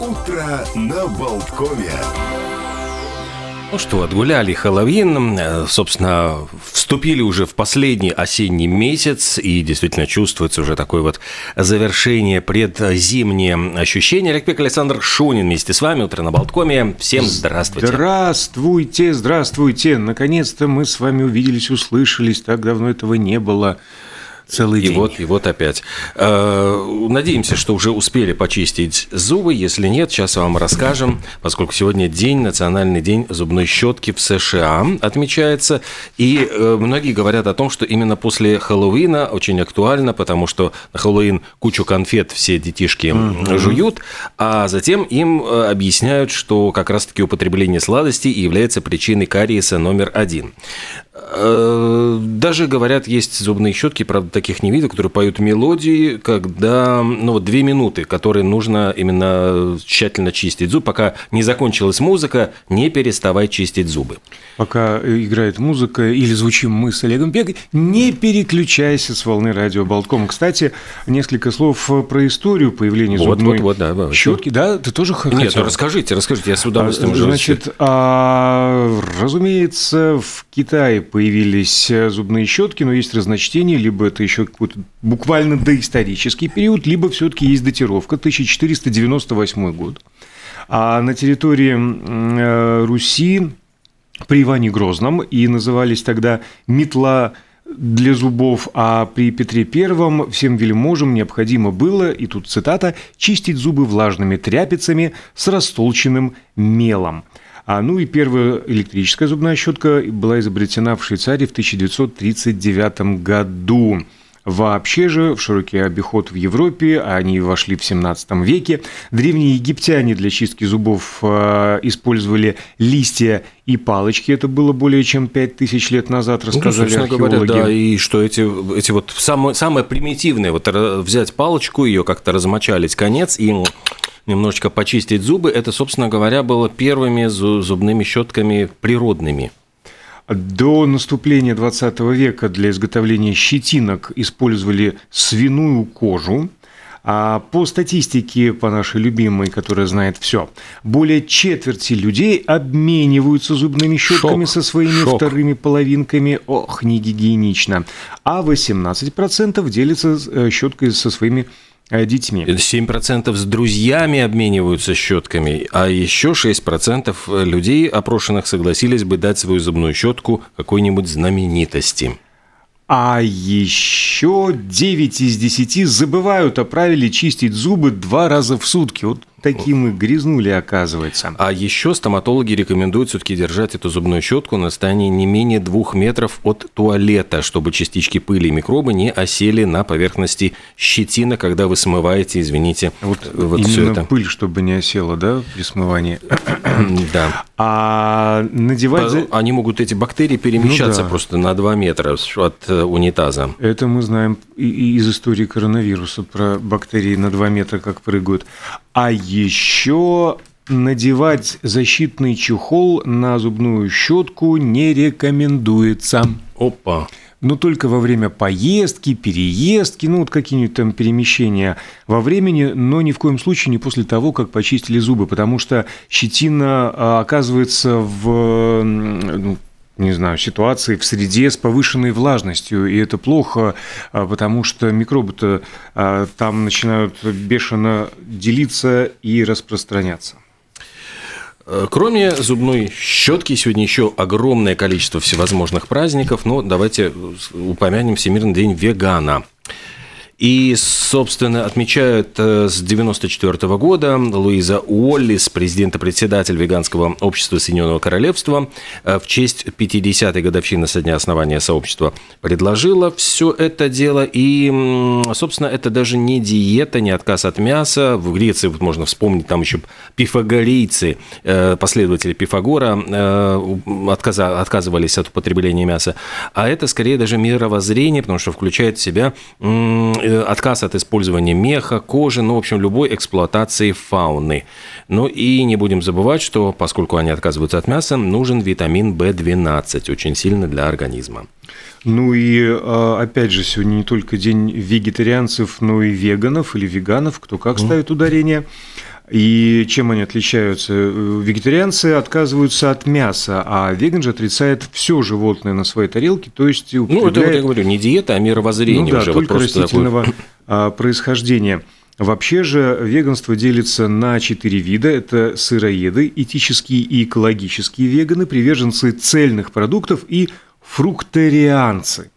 Утро на Болткове. Ну что, отгуляли Хэллоуин, э, собственно, вступили уже в последний осенний месяц, и действительно чувствуется уже такое вот завершение предзимнее ощущение. Олег Пек, Александр Шунин вместе с вами, утро на Болткоме. Всем здравствуйте. Здравствуйте, здравствуйте. Наконец-то мы с вами увиделись, услышались, так давно этого не было целый и день. Вот, и вот опять. Э, надеемся, что уже успели почистить зубы. Если нет, сейчас вам расскажем, поскольку сегодня день, национальный день зубной щетки в США отмечается. И э, многие говорят о том, что именно после Хэллоуина очень актуально, потому что на Хэллоуин кучу конфет все детишки mm-hmm. жуют, а затем им э, объясняют, что как раз-таки употребление сладостей является причиной кариеса номер один. Даже говорят, есть зубные щетки, правда, таких не видел, которые поют мелодии, когда, ну, вот две минуты, которые нужно именно тщательно чистить зуб, пока не закончилась музыка, не переставай чистить зубы. Пока играет музыка или звучим мы с Олегом Пегой, не переключайся с волны радио Болтком. Кстати, несколько слов про историю появления вот, зубной вот, вот, да, щетки. Да, ты тоже хотел? Нет, ну расскажите, расскажите, я с удовольствием а, Значит, а, разумеется, в Китае появились зубные щетки, но есть разночтение, либо это еще какой-то буквально доисторический период, либо все-таки есть датировка 1498 год. А на территории э, Руси при Иване Грозном и назывались тогда метла для зубов, а при Петре Первом всем вельможам необходимо было, и тут цитата, чистить зубы влажными тряпицами с растолченным мелом. А, ну и первая электрическая зубная щетка была изобретена в Швейцарии в 1939 году. Вообще же в широкий обиход в Европе, они вошли в 17 веке, древние египтяне для чистки зубов э, использовали листья и палочки. Это было более чем 5000 лет назад, ну, рассказали ну, археологи. Говоря, да, и что эти, эти вот самые, самое примитивное, вот взять палочку, ее как-то размочалить конец и немножечко почистить зубы, это, собственно говоря, было первыми зубными щетками природными. До наступления 20 века для изготовления щетинок использовали свиную кожу, а по статистике, по нашей любимой, которая знает все, более четверти людей обмениваются зубными щетками Шок. со своими Шок. вторыми половинками. Ох, не гигиенично. А 18% делятся э, щеткой со своими детьми. 7% с друзьями обмениваются щетками, а еще 6% людей, опрошенных, согласились бы дать свою зубную щетку какой-нибудь знаменитости. А еще 9 из 10 забывают о правиле чистить зубы два раза в сутки. Вот такие мы грязнули, оказывается. А еще стоматологи рекомендуют все-таки держать эту зубную щетку на расстоянии не менее двух метров от туалета, чтобы частички пыли и микробы не осели на поверхности щетина, когда вы смываете, извините, вот, вот все это. пыль, чтобы не осела, да, при смывании? Да. А надевать... Они могут, эти бактерии, перемещаться ну, да. просто на 2 метра от э, унитаза. Это мы знаем и из истории коронавируса про бактерии на 2 метра как прыгают. А еще надевать защитный чехол на зубную щетку не рекомендуется. Опа. Но только во время поездки, переездки, ну вот какие-нибудь там перемещения во времени, но ни в коем случае не после того, как почистили зубы, потому что щетина а, оказывается в ну, не знаю, ситуации в среде с повышенной влажностью, и это плохо, а, потому что микробы-то а, там начинают бешено делиться и распространяться. Э, кроме зубной щетки, сегодня еще огромное количество всевозможных праздников, но давайте упомянем Всемирный день вегана. И, собственно, отмечают э, с 1994 года Луиза Уоллис, президент-председатель веганского общества Соединенного Королевства, э, в честь 50-й годовщины со дня основания сообщества предложила все это дело. И, собственно, это даже не диета, не отказ от мяса. В Греции вот можно вспомнить, там еще пифагорейцы, э, последователи Пифагора, отказывались от употребления мяса. А это скорее даже мировоззрение, потому что включает в себя отказ от использования меха, кожи, ну, в общем, любой эксплуатации фауны. Ну и не будем забывать, что поскольку они отказываются от мяса, нужен витамин В12, очень сильно для организма. Ну и а, опять же, сегодня не только день вегетарианцев, но и веганов или веганов, кто как ставит ударение. И чем они отличаются? Вегетарианцы отказываются от мяса, а веган же отрицает все животное на своей тарелке, то есть употребляет... Ну, это вот я говорю, не диета, а мировоззрение ну, да, уже. только вот растительного такой... происхождения. Вообще же веганство делится на четыре вида. Это сыроеды, этические и экологические веганы, приверженцы цельных продуктов и фрукторианцы.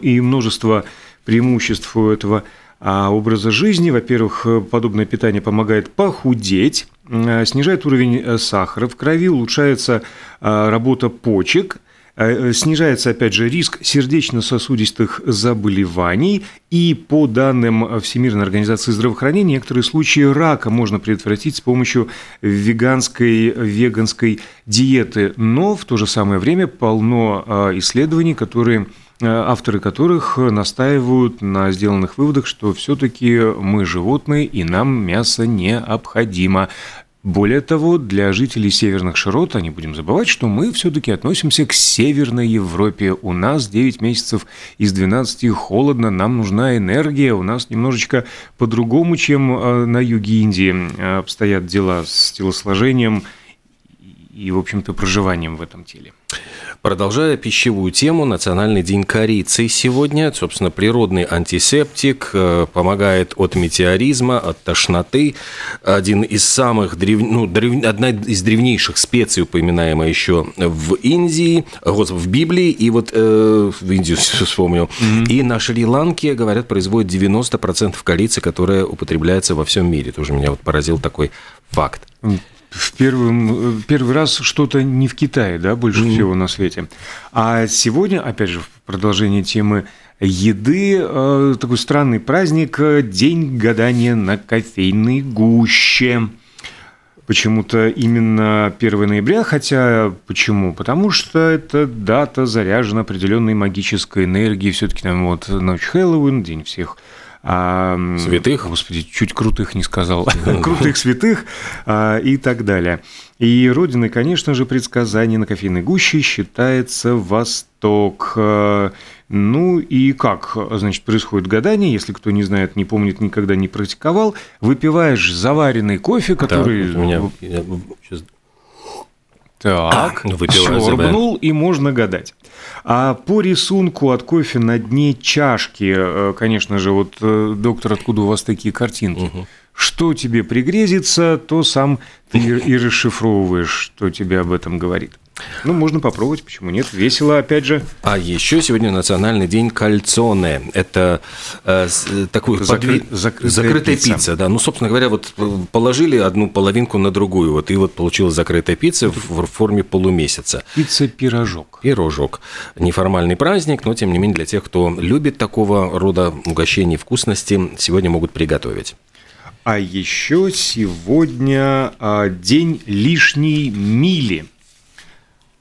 И множество преимуществ у этого образа жизни. Во-первых, подобное питание помогает похудеть, э, снижает уровень э, сахара в крови, улучшается э, работа почек, снижается, опять же, риск сердечно-сосудистых заболеваний, и по данным Всемирной организации здравоохранения, некоторые случаи рака можно предотвратить с помощью веганской, веганской диеты. Но в то же самое время полно исследований, которые Э, авторы которых настаивают на сделанных выводах, что все-таки мы животные и нам мясо необходимо. Более того, для жителей северных широт, а не будем забывать, что мы все-таки относимся к Северной Европе. У нас 9 месяцев из 12 холодно, нам нужна энергия. У нас немножечко по-другому, чем э, на юге Индии обстоят дела с телосложением и, в общем-то, проживанием в этом теле. Продолжая пищевую тему, Национальный день корицы сегодня. Собственно, природный антисептик, э, помогает от метеоризма, от тошноты. Один из самых древ... ну, древ... одна из древнейших специй, упоминаемая еще в Индии, в Библии, и вот э, в Индию вспомнил. Mm-hmm. И на Шри-Ланке, говорят, производит 90% корицы, которая употребляется во всем мире. Тоже меня вот поразил такой факт в первый, первый раз что-то не в Китае, да, больше mm-hmm. всего на свете. А сегодня, опять же, в продолжении темы еды, э, такой странный праздник, День гадания на кофейной гуще. Почему-то именно 1 ноября, хотя почему? Потому что эта дата заряжена определенной магической энергией, все-таки там вот ночь Хэллоуин, день всех святых? Господи, чуть крутых не сказал. крутых святых а, и так далее. И родиной, конечно же, предсказаний на кофейной гуще считается Восток. А, ну и как, значит, происходит гадание, если кто не знает, не помнит, никогда не практиковал, выпиваешь заваренный кофе, который... Да, у меня сейчас так, а, шорбнул, и можно гадать. А по рисунку от кофе на дне чашки, э, конечно же, вот, э, доктор, откуда у вас такие картинки? Угу. Что тебе пригрезится, то сам ты и расшифровываешь, что тебе об этом говорит. Ну, можно попробовать, почему нет? Весело, опять же. А еще сегодня национальный день кальцоне. Это э, такой Закры... подви... закрытая, закрытая пицца. пицца. Да. Ну, собственно говоря, вот э, положили одну половинку на другую, вот и вот получилась закрытая пицца в форме полумесяца. Пицца-пирожок. Пирожок. Неформальный праздник, но тем не менее для тех, кто любит такого рода угощений, вкусности, сегодня могут приготовить. А еще сегодня а, день лишней мили –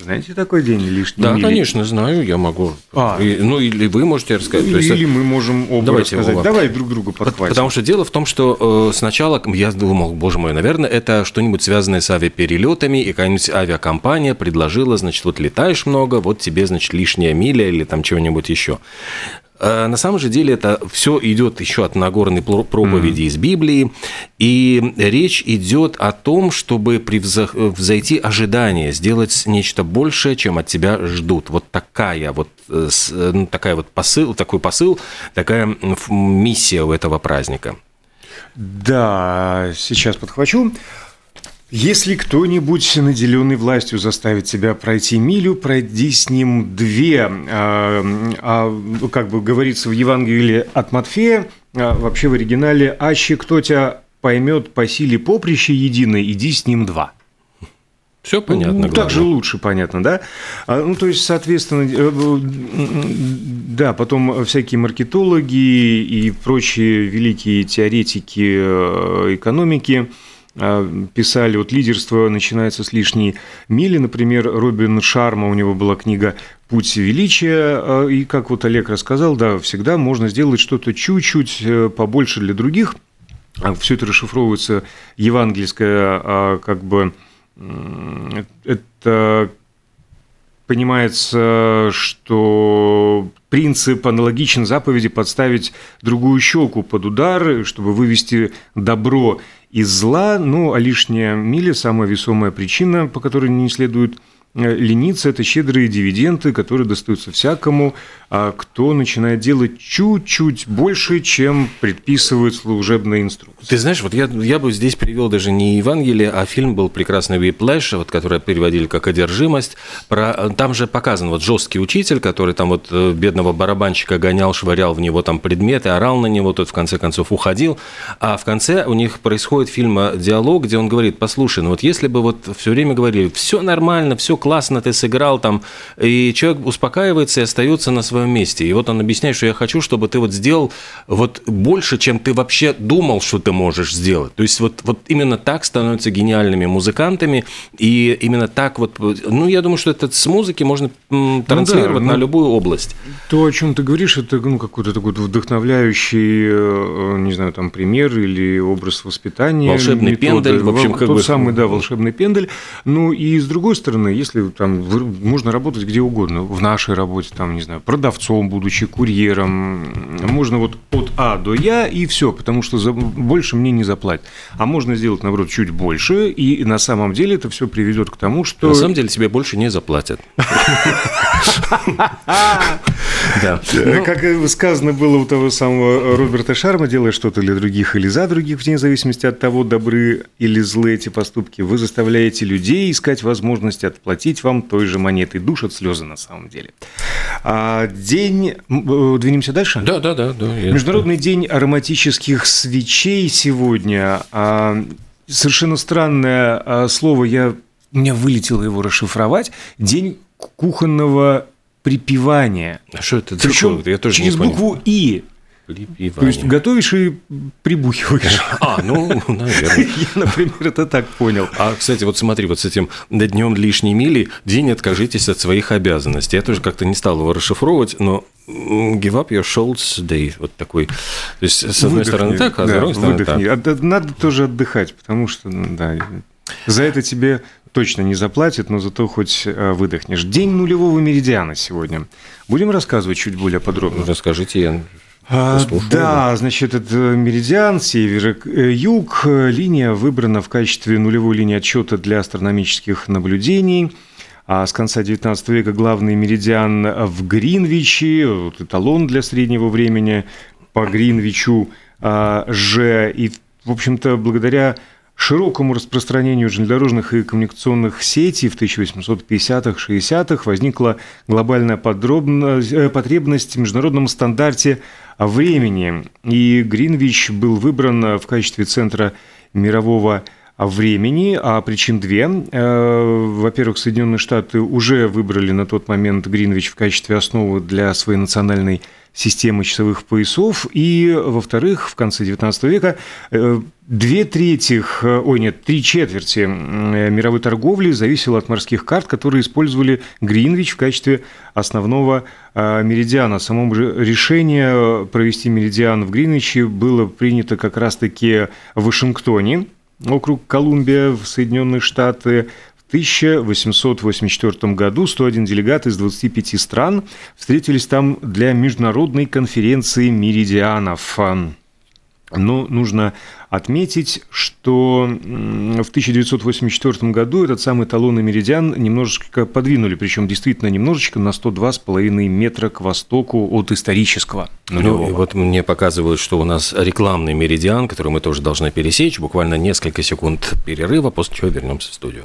знаете такой день лишний? Да, мили? конечно, знаю, я могу. А. И, ну, или вы можете рассказать. Или, есть, мы можем оба давайте рассказать. Оба. Давай друг другу подхватим. Потому что дело в том, что э, сначала я думал, боже мой, наверное, это что-нибудь связанное с авиаперелетами, и какая-нибудь авиакомпания предложила, значит, вот летаешь много, вот тебе, значит, лишняя миля или там чего-нибудь еще. Э, на самом же деле это все идет еще от Нагорной проповеди mm-hmm. из Библии, и речь идет о том, чтобы превзойти ожидания, сделать нечто большее, чем от тебя ждут. Вот такая вот, э, ну, такая вот посыл, такой посыл, такая миссия у этого праздника. Да, сейчас подхвачу. Если кто-нибудь, наделенный властью, заставит себя пройти милю, пройди с ним две. А, а, как бы говорится в Евангелии от Матфея, а, вообще в оригинале «Аще кто тебя поймет по силе поприща единой, иди с ним два». Все понятно. Ну, так же лучше понятно, да? А, ну, то есть, соответственно, э, да, потом всякие маркетологи и прочие великие теоретики э, экономики – писали, вот лидерство начинается с лишней мили, например, Робин Шарма, у него была книга «Путь величия», а, и, как вот Олег рассказал, да, всегда можно сделать что-то чуть-чуть э, побольше для других, а все это расшифровывается евангельское, как бы, это понимается, что принцип аналогичен заповеди подставить другую щеку под удар, чтобы вывести добро из зла, ну, а лишняя миля – самая весомая причина, по которой не следует лениться – это щедрые дивиденды, которые достаются всякому, а кто начинает делать чуть-чуть больше, чем предписывает служебная инструкция. Ты знаешь, вот я, я бы здесь привел даже не Евангелие, а фильм был прекрасный «Whiplash», вот, который переводили как «Одержимость». Про, там же показан вот жесткий учитель, который там вот э, бедного барабанщика гонял, швырял в него там предметы, орал на него, тот в конце концов уходил. А в конце у них происходит фильма диалог, где он говорит, послушай, ну вот если бы вот все время говорили, все нормально, все классно ты сыграл там, и человек успокаивается и остается на своем месте. И вот он объясняет, что я хочу, чтобы ты вот сделал вот больше, чем ты вообще думал, что ты можешь сделать. То есть вот, вот именно так становятся гениальными музыкантами, и именно так вот, ну, я думаю, что это с музыки можно транслировать ну, да, на ну, любую область. То, о чем ты говоришь, это ну, какой-то такой вдохновляющий, э, не знаю, там, пример или образ воспитания. Волшебный методы. пендель, в общем, как Тот бы... самый, да, волшебный пендель. Ну, и с другой стороны, если если там можно работать где угодно, в нашей работе, там, не знаю, продавцом, будучи курьером, можно вот от А до Я и все, потому что за, больше мне не заплатят. А можно сделать, наоборот, чуть больше, и на самом деле это все приведет к тому, что... На самом деле тебе больше не заплатят. Да. Ну, как сказано было у того самого Роберта Шарма, делая что-то для других или за других, вне зависимости от того, добры или злы эти поступки, вы заставляете людей искать возможность отплатить вам той же монетой. Душат слезы на самом деле. А, день... Э, двинемся дальше? Да, да, да. да Международный день ароматических свечей сегодня. А, совершенно странное а, слово, я... у меня вылетело его расшифровать. День кухонного припевания. А что это Причем? Я тоже через букву «и». Припевание. То есть готовишь и прибухиваешь. А, ну, наверное. Я, например, это так понял. А, кстати, вот смотри, вот с этим днем лишней мили, день откажитесь от своих обязанностей. Я тоже как-то не стал его расшифровывать, но give up your shoulders day, вот такой. То есть, с одной выдохни, стороны так, а с другой стороны выдохни. так. Надо тоже отдыхать, потому что, ну, да, за это тебе точно не заплатит, но зато хоть э, выдохнешь. День нулевого меридиана сегодня. Будем рассказывать чуть более подробно? Расскажите, я да, значит, это меридиан, север-юг. Э, линия выбрана в качестве нулевой линии отсчета для астрономических наблюдений. А с конца XIX века главный меридиан в Гринвиче, вот эталон для среднего времени по Гринвичу а, Ж. И, в общем-то, благодаря широкому распространению железнодорожных и коммуникационных сетей в 1850-60-х возникла глобальная э, потребность в международном стандарте времени. И Гринвич был выбран в качестве центра мирового времени, а причин две. Э, во-первых, Соединенные Штаты уже выбрали на тот момент Гринвич в качестве основы для своей национальной системы часовых поясов, и, во-вторых, в конце XIX века э, две трети, э, ой, нет, три четверти мировой торговли зависело от морских карт, которые использовали Гринвич в качестве основного меридиана. Само же решение провести меридиан в Гринвиче было принято как раз-таки в Вашингтоне, округ Колумбия в Соединенные Штаты. В 1884 году 101 делегат из 25 стран встретились там для международной конференции меридианов. Но нужно отметить, что в 1984 году этот самый талонный меридиан немножечко подвинули, причем действительно немножечко на 102,5 метра к востоку от исторического. Ну, и вот мне показывают, что у нас рекламный меридиан, который мы тоже должны пересечь, буквально несколько секунд перерыва, после чего вернемся в студию.